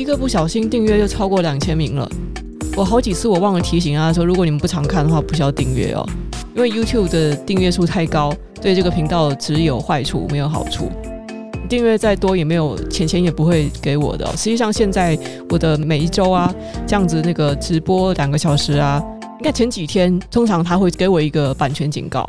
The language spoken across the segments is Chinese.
一个不小心订阅就超过两千名了。我好几次我忘了提醒啊，说如果你们不常看的话，不需要订阅哦，因为 YouTube 的订阅数太高，对这个频道只有坏处没有好处。订阅再多也没有钱，钱也不会给我的。实际上现在我的每一周啊，这样子那个直播两个小时啊，应该前几天通常他会给我一个版权警告，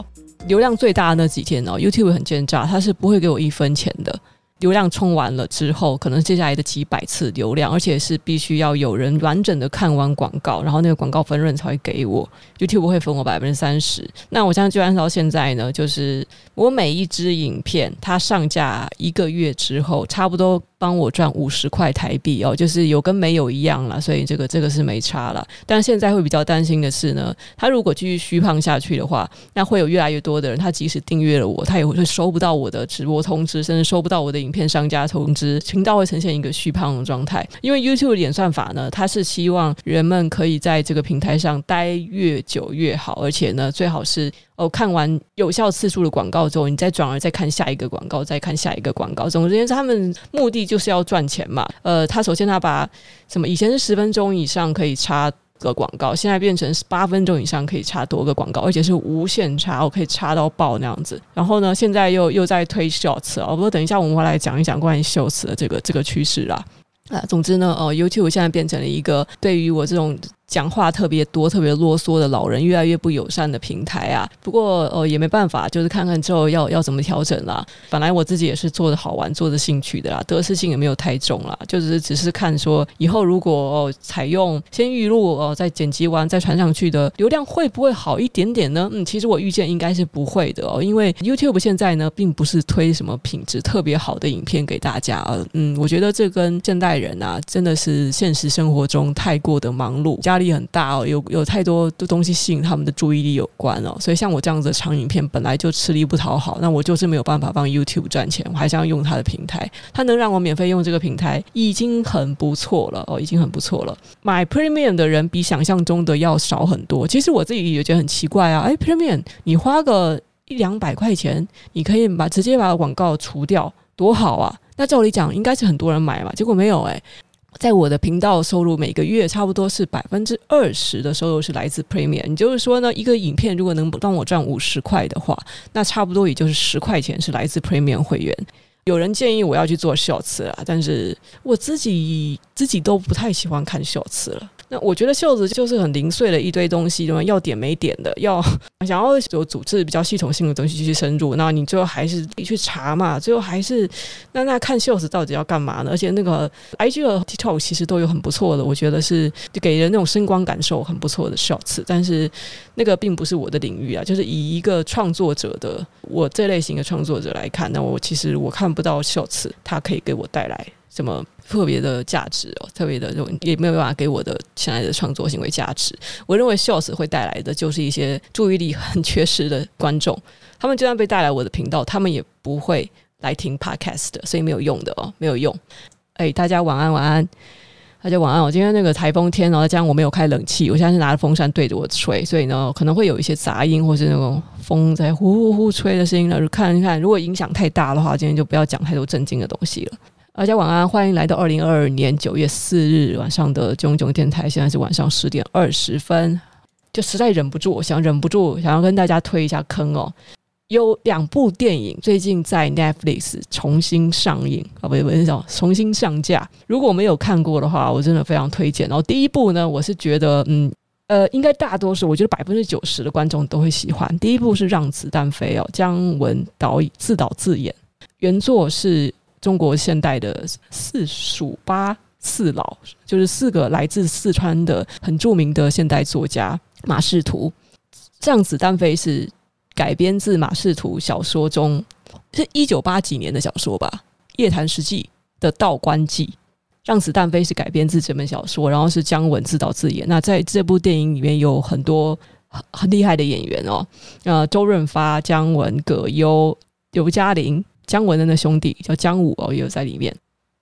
流量最大的那几天哦，YouTube 很奸诈，他是不会给我一分钱的。流量充完了之后，可能接下来的几百次流量，而且是必须要有人完整的看完广告，然后那个广告分润才会给我，YouTube 会分我百分之三十。那我现在就按照现在呢，就是我每一支影片它上架一个月之后，差不多。帮我赚五十块台币哦，就是有跟没有一样了，所以这个这个是没差了。但现在会比较担心的是呢，他如果继续虚胖下去的话，那会有越来越多的人，他即使订阅了我，他也会收不到我的直播通知，甚至收不到我的影片商家通知，频道会呈现一个虚胖的状态。因为 YouTube 演算法呢，它是希望人们可以在这个平台上待越久越好，而且呢，最好是。哦，看完有效次数的广告之后，你再转而再看下一个广告，再看下一个广告。总之，他们目的就是要赚钱嘛。呃，他首先他把什么以前是十分钟以上可以插个广告，现在变成八分钟以上可以插多个广告，而且是无限插，我可以插到爆那样子。然后呢，现在又又在推 Shorts 啊，不过等一下我们会来讲一讲关于 Shorts 的这个这个趋势啦。啊，总之呢，哦，YouTube 现在变成了一个对于我这种。讲话特别多、特别啰嗦的老人越来越不友善的平台啊。不过呃也没办法，就是看看之后要要怎么调整啦。本来我自己也是做的好玩、做的兴趣的啦，得失心也没有太重啦，就是只是看说以后如果哦采用先预录哦再剪辑完再传上去的流量会不会好一点点呢？嗯，其实我预见应该是不会的哦，因为 YouTube 现在呢并不是推什么品质特别好的影片给大家。嗯，我觉得这跟现代人啊真的是现实生活中太过的忙碌家。力很大哦，有有太多的东西吸引他们的注意力有关哦，所以像我这样子的长影片本来就吃力不讨好，那我就是没有办法帮 YouTube 赚钱，我还想要用它的平台，它能让我免费用这个平台已经很不错了哦，已经很不错了。买 Premium 的人比想象中的要少很多，其实我自己也觉得很奇怪啊，哎，Premium 你花个一两百块钱，你可以把直接把广告除掉，多好啊！那照理讲应该是很多人买嘛，结果没有哎。在我的频道收入每个月差不多是百分之二十的收入是来自 Premium，也就是说呢，一个影片如果能帮我赚五十块的话，那差不多也就是十块钱是来自 Premium 会员。有人建议我要去做秀词啊，但是我自己自己都不太喜欢看秀词了。那我觉得秀子就是很零碎的一堆东西，对吗？要点没点的，要 想要有组织比较系统性的东西去深入，那你最后还是你去查嘛，最后还是那那看秀子到底要干嘛呢？而且那个 IG 和 TikTok 其实都有很不错的，我觉得是就给人那种声光感受很不错的 shots 但是那个并不是我的领域啊，就是以一个创作者的我这类型的创作者来看，那我其实我看不到秀词它可以给我带来什么。特别的价值哦，特别的这种也没有办法给我的现在的创作行为价值。我认为秀词会带来的就是一些注意力很缺失的观众，他们就算被带来我的频道，他们也不会来听 Podcast 的，所以没有用的哦，没有用。哎，大家晚安，晚安，大家晚安。我今天那个台风天，然后加上我没有开冷气，我现在是拿着风扇对着我吹，所以呢可能会有一些杂音，或是那种风在呼呼呼吹的声音。那看一看，如果影响太大的话，今天就不要讲太多震惊的东西了。大家晚安，欢迎来到二零二二年九月四日晚上的囧囧电台。现在是晚上十点二十分，就实在忍不住，想忍不住想要跟大家推一下坑哦。有两部电影最近在 Netflix 重新上映啊，不是不是叫重新上架。如果没有看过的话，我真的非常推荐。然后第一部呢，我是觉得，嗯呃，应该大多数，我觉得百分之九十的观众都会喜欢。第一部是《让子弹飞》哦，姜文导演自导自演，原作是。中国现代的四蜀八四老，就是四个来自四川的很著名的现代作家马识途。让子弹飞是改编自马识途小说中，是一九八几年的小说吧，《夜谭实记》的《道观记》。让子弹飞是改编自这本小说，然后是姜文自导自演。那在这部电影里面有很多很很厉害的演员哦，呃，周润发、姜文、葛优、刘嘉玲。姜文的那兄弟叫姜武哦，也有在里面。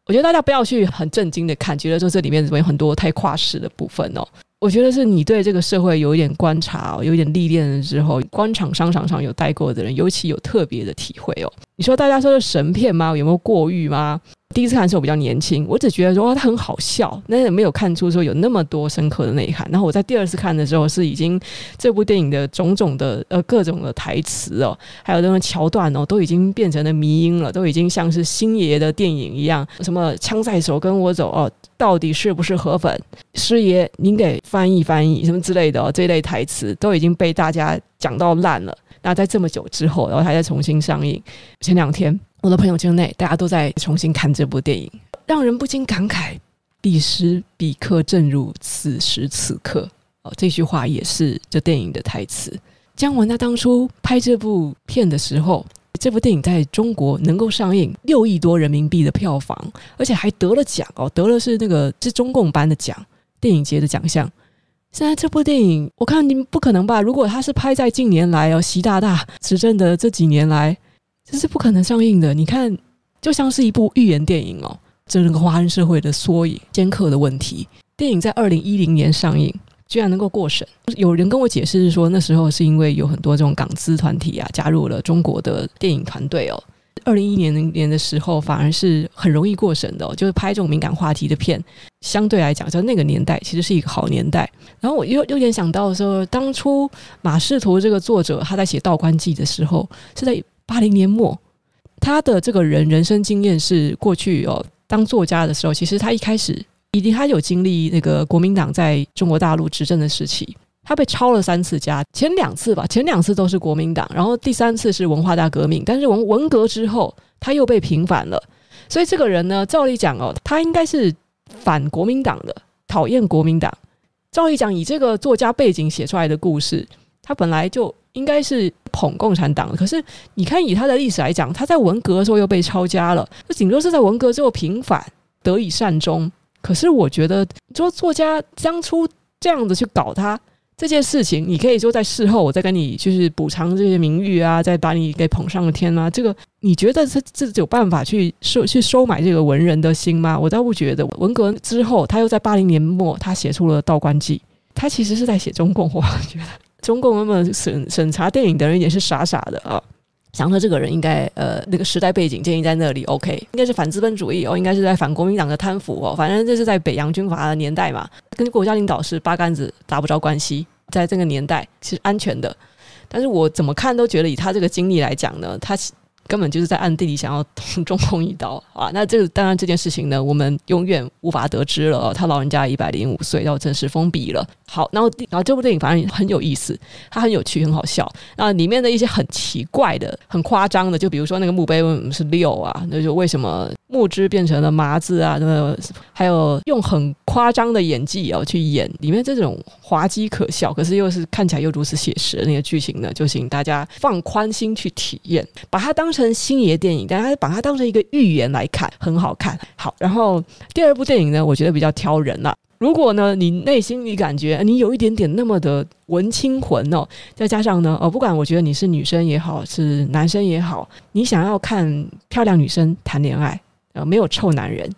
我觉得大家不要去很震惊的看，觉得说这里面怎么有很多太跨时的部分哦。我觉得是你对这个社会有一点观察哦，有一点历练了之后，官场商场上有待过的人，尤其有特别的体会哦。你说大家说的神片吗？有没有过誉吗？第一次看的时候比较年轻，我只觉得说哇，他很好笑，但是没有看出说有那么多深刻的内涵。然后我在第二次看的时候，是已经这部电影的种种的呃各种的台词哦，还有那种桥段哦，都已经变成了迷音了，都已经像是星爷的电影一样，什么枪在手跟我走哦，到底是不是河粉？师爷您给翻译翻译什么之类的哦，这类台词都已经被大家讲到烂了。那在这么久之后，然后还在重新上映，前两天。我的朋友圈内，大家都在重新看这部电影，让人不禁感慨：“彼时彼刻，正如此时此刻。”哦，这句话也是这电影的台词。姜文他当初拍这部片的时候，这部电影在中国能够上映六亿多人民币的票房，而且还得了奖哦，得了是那个是中共颁的奖，电影节的奖项。现在这部电影，我看你们不可能吧？如果他是拍在近年来哦，习大大执政的这几年来。这是不可能上映的。你看，就像是一部寓言电影哦，这是个华人社会的缩影、尖刻的问题。电影在二零一零年上映，居然能够过审。有人跟我解释是说，那时候是因为有很多这种港资团体啊加入了中国的电影团队哦。二零一零年的时候，反而是很容易过审的，就是拍这种敏感话题的片，相对来讲，在那个年代其实是一个好年代。然后我又又联想到说，当初马识途这个作者他在写《道观记》的时候，是在。八零年末，他的这个人人生经验是过去哦，当作家的时候，其实他一开始一定他有经历那个国民党在中国大陆执政的时期，他被抄了三次家，前两次吧，前两次都是国民党，然后第三次是文化大革命，但是文文革之后他又被平反了，所以这个人呢，照理讲哦，他应该是反国民党的，讨厌国民党。照理讲，以这个作家背景写出来的故事，他本来就。应该是捧共产党，可是你看以他的历史来讲，他在文革的时候又被抄家了，就顶多是在文革之后平反得以善终。可是我觉得，说作家当初这样子去搞他这件事情，你可以说在事后我再跟你就是补偿这些名誉啊，再把你给捧上了天啊。这个你觉得这这有办法去收去收买这个文人的心吗？我倒不觉得。文革之后，他又在八零年末，他写出了《道观记》，他其实是在写中共，我觉得。中共那么审审查电影的人也是傻傻的啊，想说这个人应该呃那个时代背景建议在那里，OK，应该是反资本主义哦，应该是在反国民党的贪腐哦，反正这是在北洋军阀的年代嘛，跟国家领导是八竿子打不着关系，在这个年代是安全的，但是我怎么看都觉得以他这个经历来讲呢，他。根本就是在暗地里想要捅中共一刀 啊！那这个当然这件事情呢，我们永远无法得知了。他老人家一百零五岁，要正式封笔了。好，然后然后这部电影反正很有意思，它很有趣，很好笑。那里面的一些很奇怪的、很夸张的，就比如说那个墓碑为什么是六啊？那就为什么木之变成了麻字啊？那个还有用很夸张的演技哦去演里面这种滑稽可笑，可是又是看起来又如此写实的那个剧情呢，就请大家放宽心去体验，把它当成。成星爷电影，但他把它当成一个寓言来看，很好看。好，然后第二部电影呢，我觉得比较挑人了。如果呢，你内心里感觉你有一点点那么的文青魂哦，再加上呢，哦，不管我觉得你是女生也好，是男生也好，你想要看漂亮女生谈恋爱，呃，没有臭男人，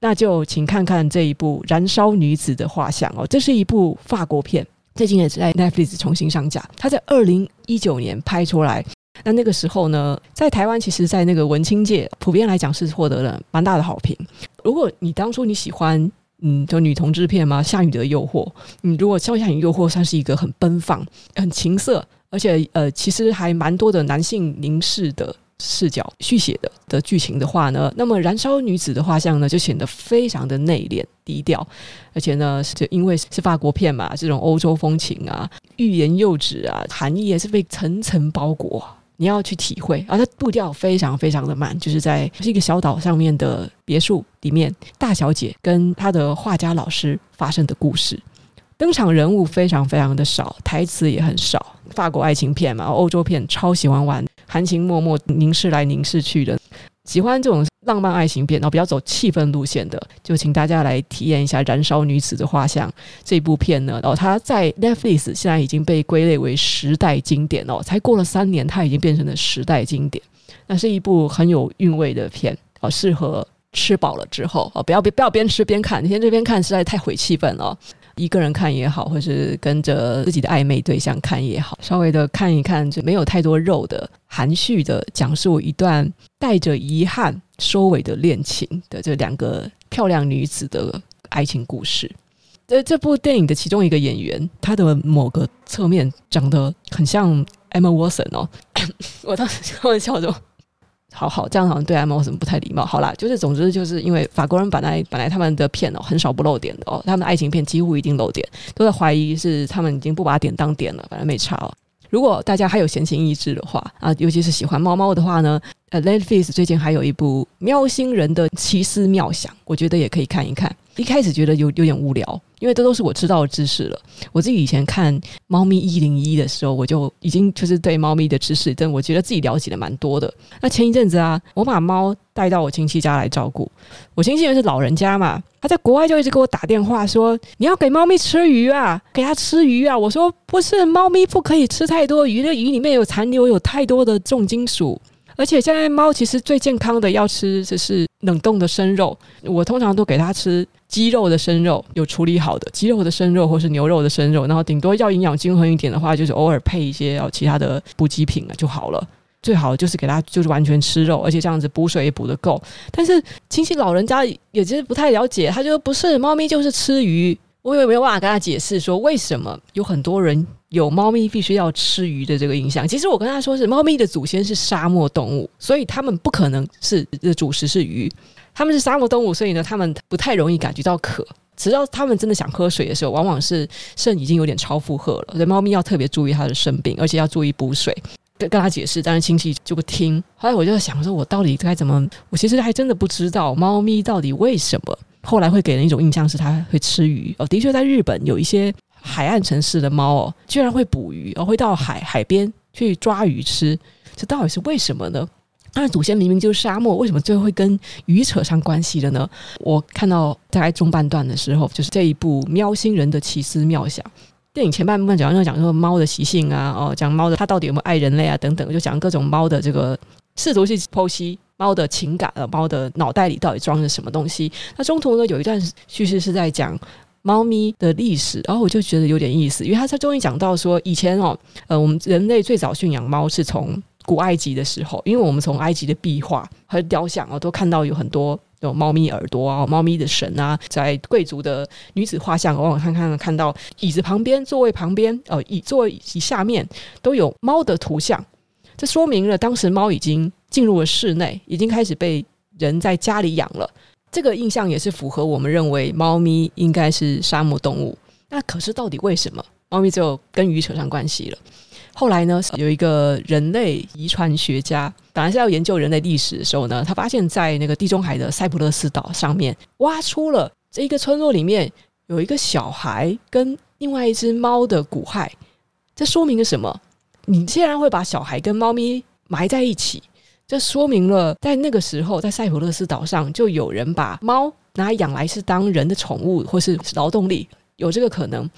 那就请看看这一部《燃烧女子的画像》哦，这是一部法国片，最近也是在 Netflix 重新上架，它在二零一九年拍出来。那那个时候呢，在台湾，其实，在那个文青界，普遍来讲是获得了蛮大的好评。如果你当初你喜欢，嗯，就女同志片嘛，《夏雨的诱惑》，你如果《夏雨诱惑》算是一个很奔放、很情色，而且呃，其实还蛮多的男性凝视的视角续写的的剧情的话呢，那么《燃烧女子的画像》呢，就显得非常的内敛低调，而且呢，就因为是法国片嘛，这种欧洲风情啊，欲言又止啊，含义也是被层层包裹。你要去体会，而、啊、它步调非常非常的慢，就是在是一个小岛上面的别墅里面，大小姐跟她的画家老师发生的故事，登场人物非常非常的少，台词也很少。法国爱情片嘛，欧洲片超喜欢玩含情脉脉、凝视来凝视去的，喜欢这种。浪漫爱情片，然后比较走气氛路线的，就请大家来体验一下《燃烧女子的画像》这部片呢。然后它在 Netflix 现在已经被归类为时代经典哦，才过了三年，它已经变成了时代经典。那是一部很有韵味的片哦，适合吃饱了之后哦，不要别不要边吃边看，你先这边看实在太毁气氛了。一个人看也好，或是跟着自己的暧昧对象看也好，稍微的看一看，就没有太多肉的，含蓄的讲述一段带着遗憾收尾的恋情的这两个漂亮女子的爱情故事。呃，这部电影的其中一个演员，他的某个侧面长得很像 Emma Watson 哦，我当时开玩笑说。好好，这样好像对 Emma Watson 不太礼貌。好啦，就是总之就是因为法国人本来本来他们的片哦很少不露点的哦，他们的爱情片几乎一定露点，都在怀疑是他们已经不把点当点了，反正没差哦。如果大家还有闲情逸致的话啊，尤其是喜欢猫猫的话呢，呃 Let's Face 最近还有一部《喵星人的奇思妙想》，我觉得也可以看一看。一开始觉得有有点无聊，因为这都是我知道的知识了。我自己以前看《猫咪一零一》的时候，我就已经就是对猫咪的知识，但我觉得自己了解的蛮多的。那前一阵子啊，我把猫带到我亲戚家来照顾，我亲戚也是老人家嘛，他在国外就一直给我打电话说：“你要给猫咪吃鱼啊，给它吃鱼啊。”我说：“不是，猫咪不可以吃太多鱼，那鱼里面有残留有太多的重金属。”而且现在猫其实最健康的要吃就是冷冻的生肉，我通常都给它吃鸡肉的生肉，有处理好的鸡肉的生肉，或是牛肉的生肉，然后顶多要营养均衡一点的话，就是偶尔配一些哦其他的补给品了就好了。最好就是给它就是完全吃肉，而且这样子补水也补得够。但是亲戚老人家也其实不太了解，他就说不是猫咪就是吃鱼。我也没有办法跟他解释说为什么有很多人有猫咪必须要吃鱼的这个印象。其实我跟他说是猫咪的祖先是沙漠动物，所以他们不可能是的主食是鱼。他们是沙漠动物，所以呢，他们不太容易感觉到渴。直到他们真的想喝水的时候，往往是肾已经有点超负荷了。所以猫咪要特别注意它的肾病，而且要注意补水。跟跟他解释，但是亲戚就不听。后来我就在想说，我到底该怎么？我其实还真的不知道猫咪到底为什么。后来会给人一种印象是它会吃鱼哦，的确在日本有一些海岸城市的猫哦，居然会捕鱼哦，会到海海边去抓鱼吃，这到底是为什么呢？它的祖先明明就是沙漠，为什么最后会跟鱼扯上关系了呢？我看到大概中半段的时候，就是这一部《喵星人的奇思妙想》电影前半部分，主要就讲说猫的习性啊，哦，讲猫的它到底有没有爱人类啊等等，就讲各种猫的这个试图去剖析。猫的情感，呃，猫的脑袋里到底装着什么东西？那中途呢，有一段叙事是在讲猫咪的历史，然后我就觉得有点意思，因为他他终于讲到说，以前哦，呃，我们人类最早驯养猫是从古埃及的时候，因为我们从埃及的壁画和雕像啊，都看到有很多有猫咪耳朵啊、猫咪的神啊，在贵族的女子画像，往往看看看到椅子旁边、座位旁边，呃，椅座椅下面都有猫的图像，这说明了当时猫已经。进入了室内，已经开始被人在家里养了。这个印象也是符合我们认为猫咪应该是沙漠动物。那可是到底为什么猫咪就跟鱼扯上关系了？后来呢，有一个人类遗传学家，本来是要研究人类历史的时候呢，他发现，在那个地中海的塞浦路斯岛上面，挖出了这一个村落里面有一个小孩跟另外一只猫的骨骸。这说明了什么？你既然会把小孩跟猫咪埋在一起。这说明了，在那个时候，在塞浦路斯岛上，就有人把猫拿来养来是当人的宠物，或是劳动力，有这个可能。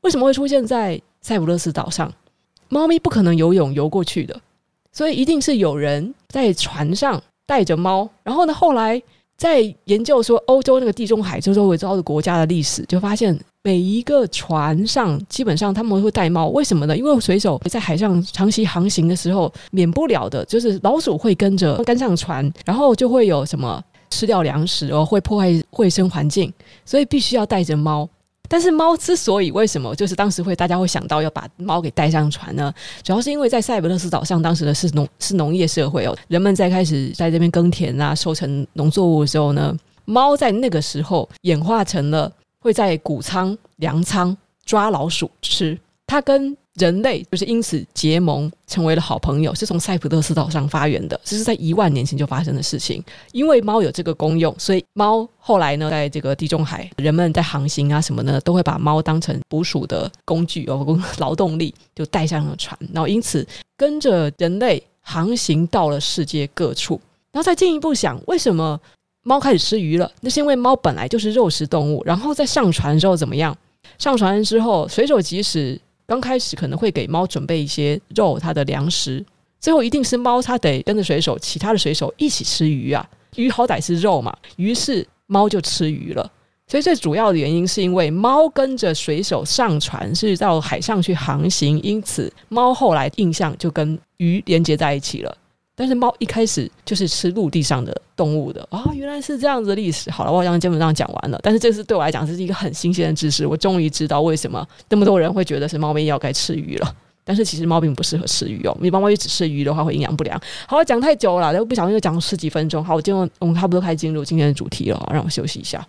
为什么会出现在塞浦路斯岛上？猫咪不可能游泳游过去的，所以一定是有人在船上带着猫。然后呢，后来在研究说欧洲那个地中海周周围遭的国家的历史，就发现。每一个船上基本上他们会带猫，为什么呢？因为水手在海上长期航行的时候，免不了的就是老鼠会跟着跟上船，然后就会有什么吃掉粮食哦，会破坏卫生环境，所以必须要带着猫。但是猫之所以为什么就是当时会大家会想到要把猫给带上船呢？主要是因为在塞浦路斯岛上，当时的是农是农业社会哦，人们在开始在这边耕田啊，收成农作物的时候呢，猫在那个时候演化成了。会在谷仓、粮仓抓老鼠吃，它跟人类就是因此结盟，成为了好朋友，是从塞浦路斯岛上发源的，这是在一万年前就发生的事情。因为猫有这个功用，所以猫后来呢，在这个地中海，人们在航行啊什么呢，都会把猫当成捕鼠的工具哦，劳动力就带上了船，然后因此跟着人类航行到了世界各处。然后再进一步想，为什么？猫开始吃鱼了，那是因为猫本来就是肉食动物。然后在上船之后怎么样？上船之后，水手即使刚开始可能会给猫准备一些肉，它的粮食，最后一定是猫它得跟着水手，其他的水手一起吃鱼啊。鱼好歹是肉嘛，于是猫就吃鱼了。所以最主要的原因是因为猫跟着水手上船是到海上去航行，因此猫后来印象就跟鱼连接在一起了。但是猫一开始就是吃陆地上的动物的啊、原来是这样子的历史。好了，我好像基本上讲完了。但是这是对我来讲是一个很新鲜的知识，我终于知道为什么那么多人会觉得是猫咪要该吃鱼了。但是其实猫并不适合吃鱼哦，你猫猫一只吃鱼的话会营养不良。好，讲太久了，然后不小心又讲了十几分钟。好，我今天我们差不多开始进入今天的主题了，让我休息一下。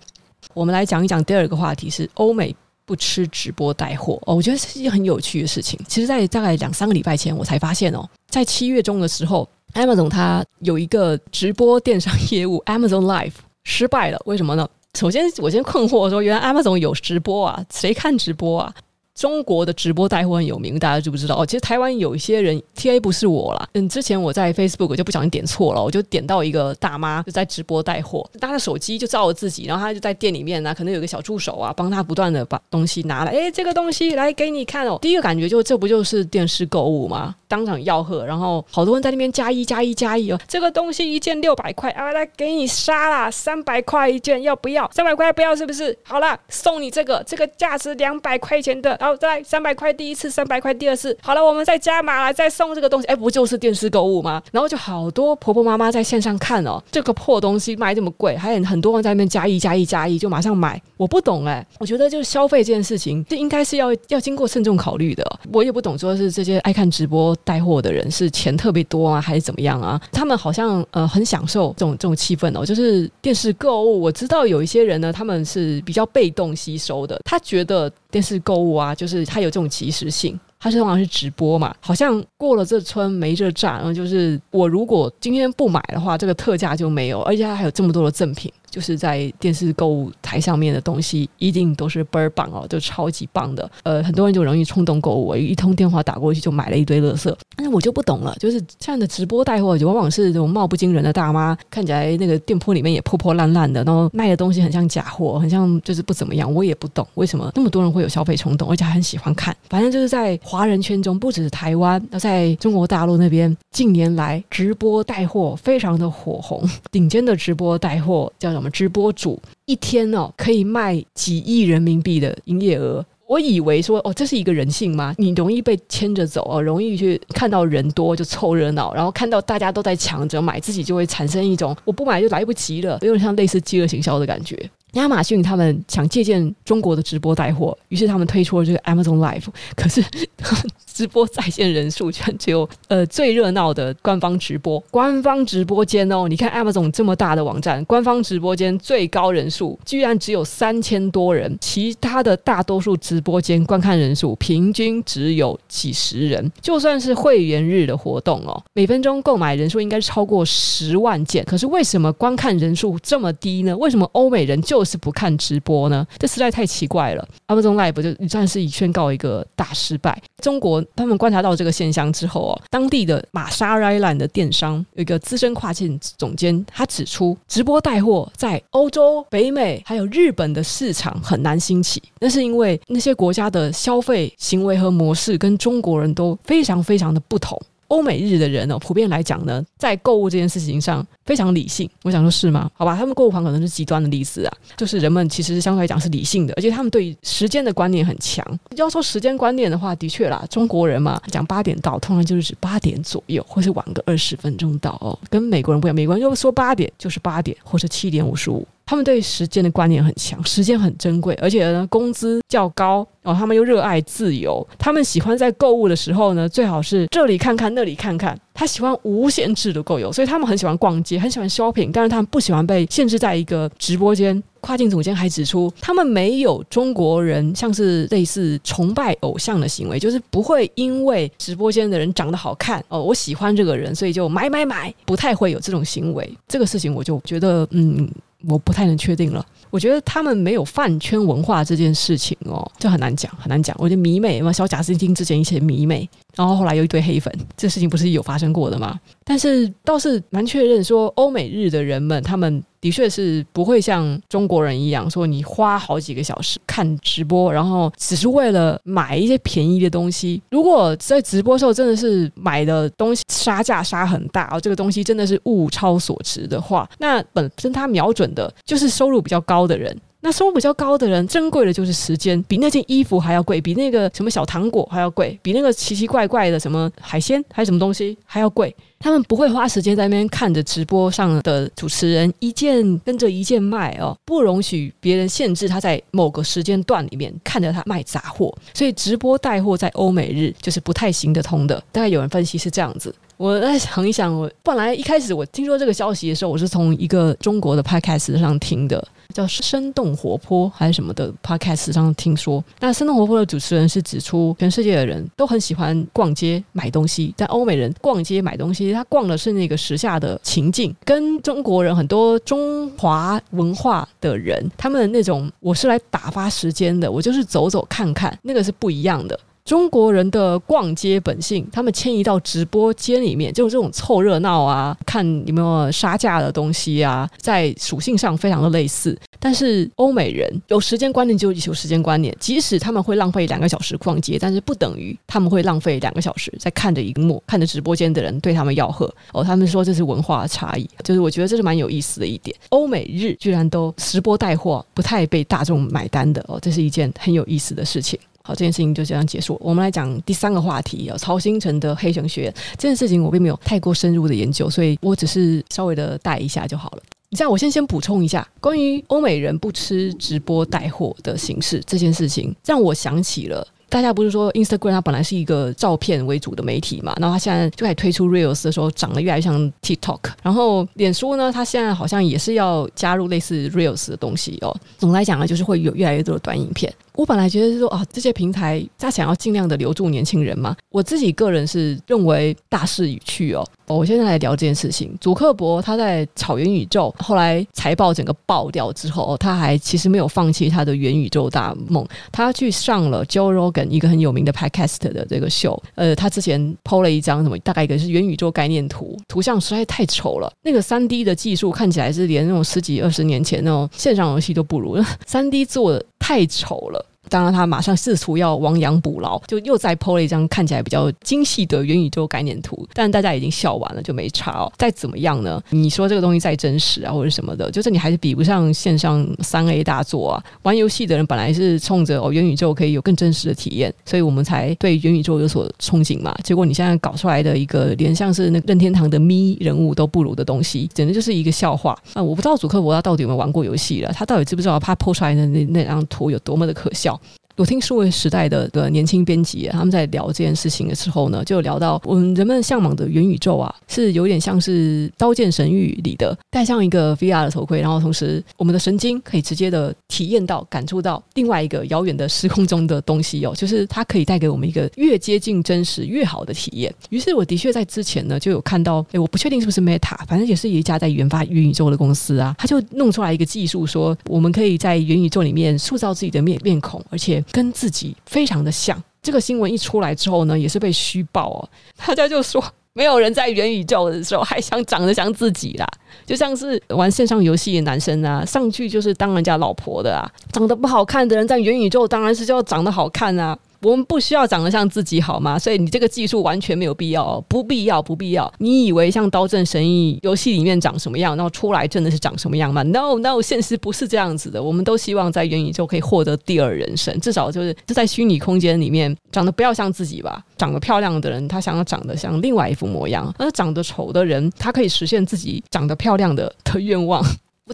我们来讲一讲第二个话题是欧美不吃直播带货哦，我觉得是一件很有趣的事情。其实，在大概两三个礼拜前，我才发现哦，在七月中的时候。Amazon 它有一个直播电商业务，Amazon Live 失败了，为什么呢？首先，我先困惑说，原来 Amazon 有直播啊？谁看直播啊？中国的直播带货很有名，大家知不知道？哦，其实台湾有一些人，TA 不是我啦。嗯，之前我在 Facebook 就不小心点错了，我就点到一个大妈就在直播带货，拿着手机就照着自己，然后她就在店里面呢、可能有个小助手啊，帮她不断的把东西拿来，哎，这个东西来给你看哦。第一个感觉就这不就是电视购物吗？当场吆喝，然后好多人在那边加一加一加一哦，这个东西一件六百块啊，来给你杀啦，三百块一件要不要？三百块不要是不是？好了，送你这个，这个价值两百块钱的。好，再来三百块第一次，三百块第二次。好了，我们再加码来再送这个东西。哎，不就是电视购物吗？然后就好多婆婆妈妈在线上看哦，这个破东西卖这么贵，还有很多人在那边加一加一加一，就马上买。我不懂哎，我觉得就是消费这件事情，这应该是要要经过慎重考虑的。我也不懂，说是这些爱看直播带货的人是钱特别多啊，还是怎么样啊？他们好像呃很享受这种这种气氛哦，就是电视购物。我知道有一些人呢，他们是比较被动吸收的，他觉得。电视购物啊，就是它有这种即时性，它是通常是直播嘛，好像过了这村没这站，然后就是我如果今天不买的话，这个特价就没有，而且它还有这么多的赠品。就是在电视购物台上面的东西，一定都是倍儿棒哦，就超级棒的。呃，很多人就容易冲动购物，一通电话打过去就买了一堆垃圾。但是我就不懂了，就是这样的直播带货，往往是这种貌不惊人的大妈，看起来那个店铺里面也破破烂烂的，然后卖的东西很像假货，很像就是不怎么样。我也不懂为什么那么多人会有消费冲动，而且还很喜欢看。反正就是在华人圈中，不只是台湾，那在中国大陆那边，近年来直播带货非常的火红，顶尖的直播带货叫我们？直播主一天哦可以卖几亿人民币的营业额，我以为说哦这是一个人性吗？你容易被牵着走哦，容易去看到人多就凑热闹，然后看到大家都在抢着买，自己就会产生一种我不买就来不及了，有点像类似饥饿营销的感觉。亚马逊他们想借鉴中国的直播带货，于是他们推出了这个 Amazon Live，可是 直播在线人数全只有呃最热闹的官方直播，官方直播间哦，你看 Amazon 这么大的网站，官方直播间最高人数居然只有三千多人，其他的大多数直播间观看人数平均只有几十人，就算是会员日的活动哦，每分钟购买人数应该超过十万件，可是为什么观看人数这么低呢？为什么欧美人就就是不看直播呢？这实在太奇怪了。Amazon Live 就算是已宣告一个大失败。中国他们观察到这个现象之后哦，当地的玛莎拉兰的电商有一个资深跨境总监，他指出，直播带货在欧洲、北美还有日本的市场很难兴起，那是因为那些国家的消费行为和模式跟中国人都非常非常的不同。欧美日的人哦，普遍来讲呢，在购物这件事情上非常理性。我想说，是吗？好吧，他们购物狂可能是极端的例子啊，就是人们其实相对来讲是理性的，而且他们对时间的观念很强。要说时间观念的话，的确啦，中国人嘛，讲八点到，通常就是指八点左右，或是晚个二十分钟到哦。跟美国人不一样，美国人就说八点就是八点，或是七点五十五。他们对时间的观念很强，时间很珍贵，而且呢，工资较高，然后他们又热爱自由，他们喜欢在购物的时候呢，最好是这里看看，那里看看，他喜欢无限制的购游，所以他们很喜欢逛街，很喜欢 shopping，但是他们不喜欢被限制在一个直播间。跨境总监还指出，他们没有中国人像是类似崇拜偶像的行为，就是不会因为直播间的人长得好看哦，我喜欢这个人，所以就买买买，不太会有这种行为。这个事情我就觉得，嗯。我不太能确定了。我觉得他们没有饭圈文化这件事情哦，就很难讲，很难讲。我觉得迷妹嘛，小贾斯汀之前一些迷妹，然后后来有一堆黑粉，这事情不是有发生过的吗？但是倒是蛮确认说，欧美日的人们，他们的确是不会像中国人一样，说你花好几个小时看直播，然后只是为了买一些便宜的东西。如果在直播时候真的是买的东西杀价杀很大哦，这个东西真的是物超所值的话，那本身他瞄准的就是收入比较高的人。那收入比较高的人，珍贵的就是时间，比那件衣服还要贵，比那个什么小糖果还要贵，比那个奇奇怪怪的什么海鲜还是什么东西还要贵。他们不会花时间在那边看着直播上的主持人一件跟着一件卖哦，不容许别人限制他在某个时间段里面看着他卖杂货，所以直播带货在欧美日就是不太行得通的。大概有人分析是这样子。我在想一想，我本来一开始我听说这个消息的时候，我是从一个中国的 podcast 上听的，叫生动活泼还是什么的 podcast 上听说。那生动活泼的主持人是指出，全世界的人都很喜欢逛街买东西，但欧美人逛街买东西，他逛的是那个时下的情境，跟中国人很多中华文化的人，他们那种我是来打发时间的，我就是走走看看，那个是不一样的。中国人的逛街本性，他们迁移到直播间里面，就是这种凑热闹啊，看有没有杀价的东西啊，在属性上非常的类似。但是欧美人有时间观念就有时间观念，即使他们会浪费两个小时逛街，但是不等于他们会浪费两个小时在看着荧幕、看着直播间的人对他们吆喝。哦，他们说这是文化差异，就是我觉得这是蛮有意思的一点。欧美日居然都直播带货，不太被大众买单的哦，这是一件很有意思的事情。好，这件事情就这样结束。我们来讲第三个话题啊，曹新成的黑熊学院这件事情，我并没有太过深入的研究，所以我只是稍微的带一下就好了。你这样，我先先补充一下关于欧美人不吃直播带货的形式这件事情，让我想起了。大家不是说 Instagram 它本来是一个照片为主的媒体嘛？然后它现在就开始推出 Reels 的时候，长得越来越像 TikTok。然后脸书呢，它现在好像也是要加入类似 Reels 的东西哦。总来讲呢，就是会有越来越多的短影片。我本来觉得是说啊，这些平台它想要尽量的留住年轻人嘛。我自己个人是认为大势已去哦。我现在来聊这件事情。祖克伯他在炒元宇宙，后来财报整个爆掉之后，他还其实没有放弃他的元宇宙大梦。他去上了 Joe Rogan 一个很有名的 Podcast 的这个秀。呃，他之前 PO 了一张什么，大概一个是元宇宙概念图，图像实在太丑了。那个三 D 的技术看起来是连那种十几二十年前那种线上游戏都不如，三 D 做的太丑了。当然，他马上试图要亡羊补牢，就又再 PO 了一张看起来比较精细的元宇宙概念图。但大家已经笑完了，就没差哦。再怎么样呢？你说这个东西再真实啊，或者什么的，就是你还是比不上线上三 A 大作啊。玩游戏的人本来是冲着哦元宇宙可以有更真实的体验，所以我们才对元宇宙有所憧憬嘛。结果你现在搞出来的一个连像是那任天堂的咪人物都不如的东西，简直就是一个笑话啊！我不知道祖克伯他到底有没有玩过游戏了，他到底知不知道他 PO 出来的那那张图有多么的可笑？我听数位时代的的年轻编辑他们在聊这件事情的时候呢，就聊到我们人们向往的元宇宙啊，是有点像是《刀剑神域》里的戴上一个 VR 的头盔，然后同时我们的神经可以直接的体验到、感触到另外一个遥远的时空中的东西哦，就是它可以带给我们一个越接近真实越好的体验。于是我的确在之前呢就有看到，诶，我不确定是不是 Meta，反正也是一家在研发元宇宙的公司啊，他就弄出来一个技术，说我们可以在元宇宙里面塑造自己的面面孔，而且跟自己非常的像，这个新闻一出来之后呢，也是被虚报哦。大家就说，没有人在元宇宙的时候还想长得像自己啦，就像是玩线上游戏的男生啊，上去就是当人家老婆的啊，长得不好看的人在元宇宙当然是就要长得好看啊。我们不需要长得像自己好吗？所以你这个技术完全没有必要，不必要，不必要。你以为像《刀剑神域》游戏里面长什么样，然后出来真的是长什么样吗？No，No，现实不是这样子的。我们都希望在元宇宙可以获得第二人生，至少就是就在虚拟空间里面长得不要像自己吧。长得漂亮的人，他想要长得像另外一副模样；而长得丑的人，他可以实现自己长得漂亮的的愿望。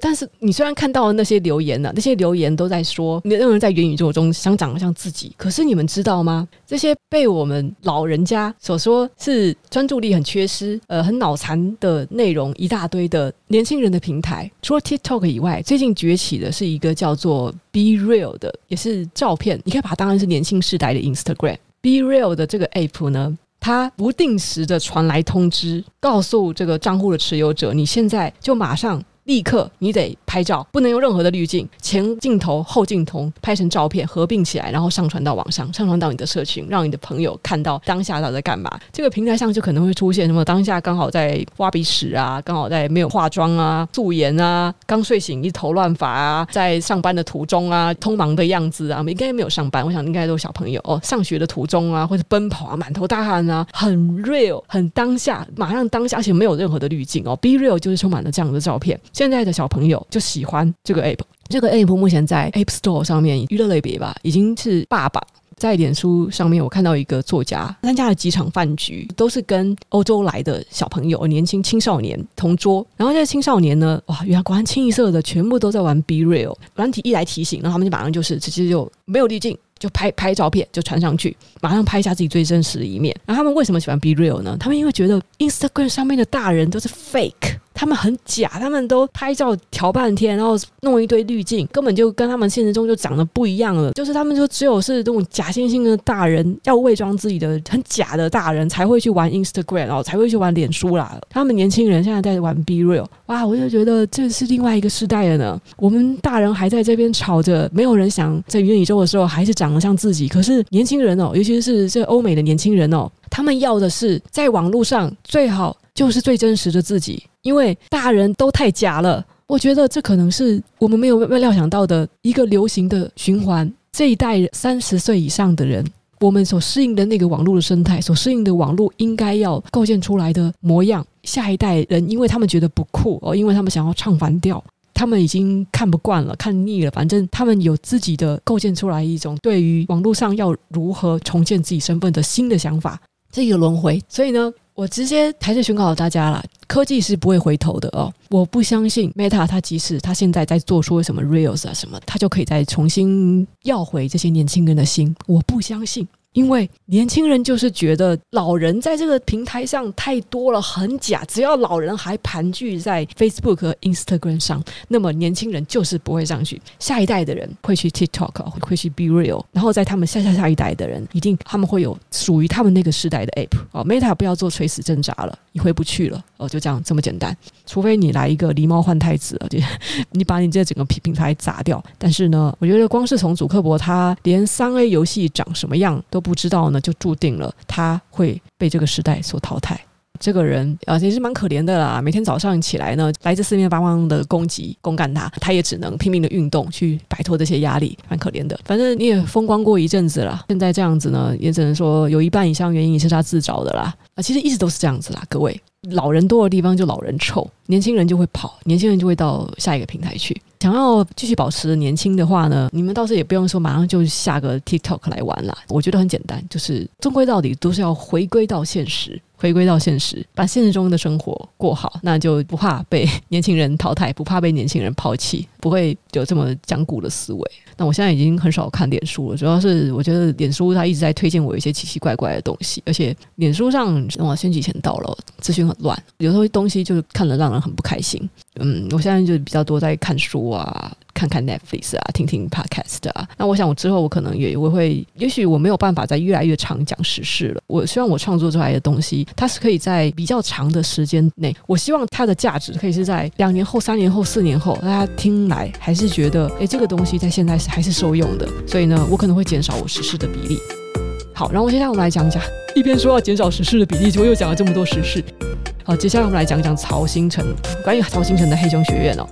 但是你虽然看到了那些留言呢、那些留言都在说，你有人在元宇宙中想长得像自己。可是你们知道吗？这些被我们老人家所说是专注力很缺失、呃，很脑残的内容一大堆的年轻人的平台，除了 TikTok 以外，最近崛起的是一个叫做 Be Real 的，也是照片，你可以把它当成是年轻世代的 Instagram。Be Real 的这个 App 呢，它不定时的传来通知，告诉这个账户的持有者，你现在就马上。立刻，你得拍照，不能用任何的滤镜，前镜头、后镜头拍成照片合并起来，然后上传到网上，上传到你的社群，让你的朋友看到当下他在干嘛。这个平台上就可能会出现什么当下刚好在挖鼻屎啊，刚好在没有化妆啊、素颜啊，刚睡醒一头乱发啊，在上班的途中啊，匆忙的样子啊，应该没有上班，我想应该都是小朋友哦，上学的途中啊，或者奔跑啊，满头大汗啊，很 real，很当下，马上当下，而且没有任何的滤镜哦，be real 就是充满了这样的照片。现在的小朋友就喜欢这个 app。这个 app 目前在 App Store 上面娱乐类别吧，已经是霸榜。在脸书上面，我看到一个作家参加了几场饭局，都是跟欧洲来的小朋友、年轻青少年同桌。然后这些青少年呢，哇，原来果然清一色的，全部都在玩 Be Real。软体一来提醒，然后他们就马上就是直接就没有滤镜。就拍拍照片，就传上去，马上拍一下自己最真实的一面。然后他们为什么喜欢 Be Real 呢？他们因为觉得 Instagram 上面的大人都是 fake，他们很假，他们都拍照调半天，然后弄一堆滤镜，根本就跟他们现实中就长得不一样了。就是他们就只有是这种假惺惺的大人，要伪装自己的很假的大人才会去玩 Instagram，然后才会去玩脸书啦。他们年轻人现在在玩 Be Real，哇，我就觉得这是另外一个时代了呢。我们大人还在这边吵着，没有人想在元宇宙的时候还是长。像自己，可是年轻人哦，尤其是这欧美的年轻人哦，他们要的是在网络上最好就是最真实的自己，因为大人都太假了。我觉得这可能是我们没有料想到的一个流行的循环。这一代三十岁以上的人，我们所适应的那个网络的生态，所适应的网络应该要构建出来的模样，下一代人，因为他们觉得不酷哦，因为他们想要唱反调。他们已经看不惯了，看腻了。反正他们有自己的构建出来一种对于网络上要如何重建自己身份的新的想法，这个轮回。所以呢，我直接还是宣告大家了：科技是不会回头的哦。我不相信 Meta，它即使它现在在做出什么 Reels 啊什么，它就可以再重新要回这些年轻人的心。我不相信。因为年轻人就是觉得老人在这个平台上太多了，很假。只要老人还盘踞在 Facebook 和 Instagram 上，那么年轻人就是不会上去。下一代的人会去 TikTok，会去 Be Real，然后在他们下下下一代的人，一定他们会有属于他们那个时代的 App。哦，Meta 不要做垂死挣扎了，你回不去了。哦，就这样这么简单。除非你来一个狸猫换太子，就 你把你这整个平平台砸掉。但是呢，我觉得光是从祖克伯他连三 A 游戏长什么样都不知道呢，就注定了他会被这个时代所淘汰。这个人啊，其实蛮可怜的啦。每天早上起来呢，来自四面八方的攻击、攻干他，他也只能拼命的运动去摆脱这些压力，蛮可怜的。反正你也风光过一阵子了，现在这样子呢，也只能说有一半以上原因是他自找的啦。啊，其实一直都是这样子啦，各位，老人多的地方就老人臭，年轻人就会跑，年轻人就会到下一个平台去。想要继续保持年轻的话呢，你们倒是也不用说马上就下个 TikTok 来玩啦。我觉得很简单，就是终归到底都是要回归到现实。回归到现实，把现实中的生活过好，那就不怕被年轻人淘汰，不怕被年轻人抛弃，不会有这么僵固的思维。那我现在已经很少看脸书了，主要是我觉得脸书它一直在推荐我一些奇奇怪怪的东西，而且脸书上哇，选举前到了，资讯很乱，有时候东西就是看了让人很不开心。嗯，我现在就比较多在看书啊。看看 Netflix 啊，听听 Podcast 啊。那我想，我之后我可能也我会，也许我没有办法再越来越长讲时事了。我希望我创作出来的东西，它是可以在比较长的时间内，我希望它的价值可以是在两年后、三年后、四年后，大家听来还是觉得，诶，这个东西在现在是还是受用的。所以呢，我可能会减少我时事的比例。好，然后接下来我们来讲讲，一边说要减少时事的比例，结果又讲了这么多时事。好，接下来我们来讲讲曹星辰，关于曹星辰的黑熊学院哦。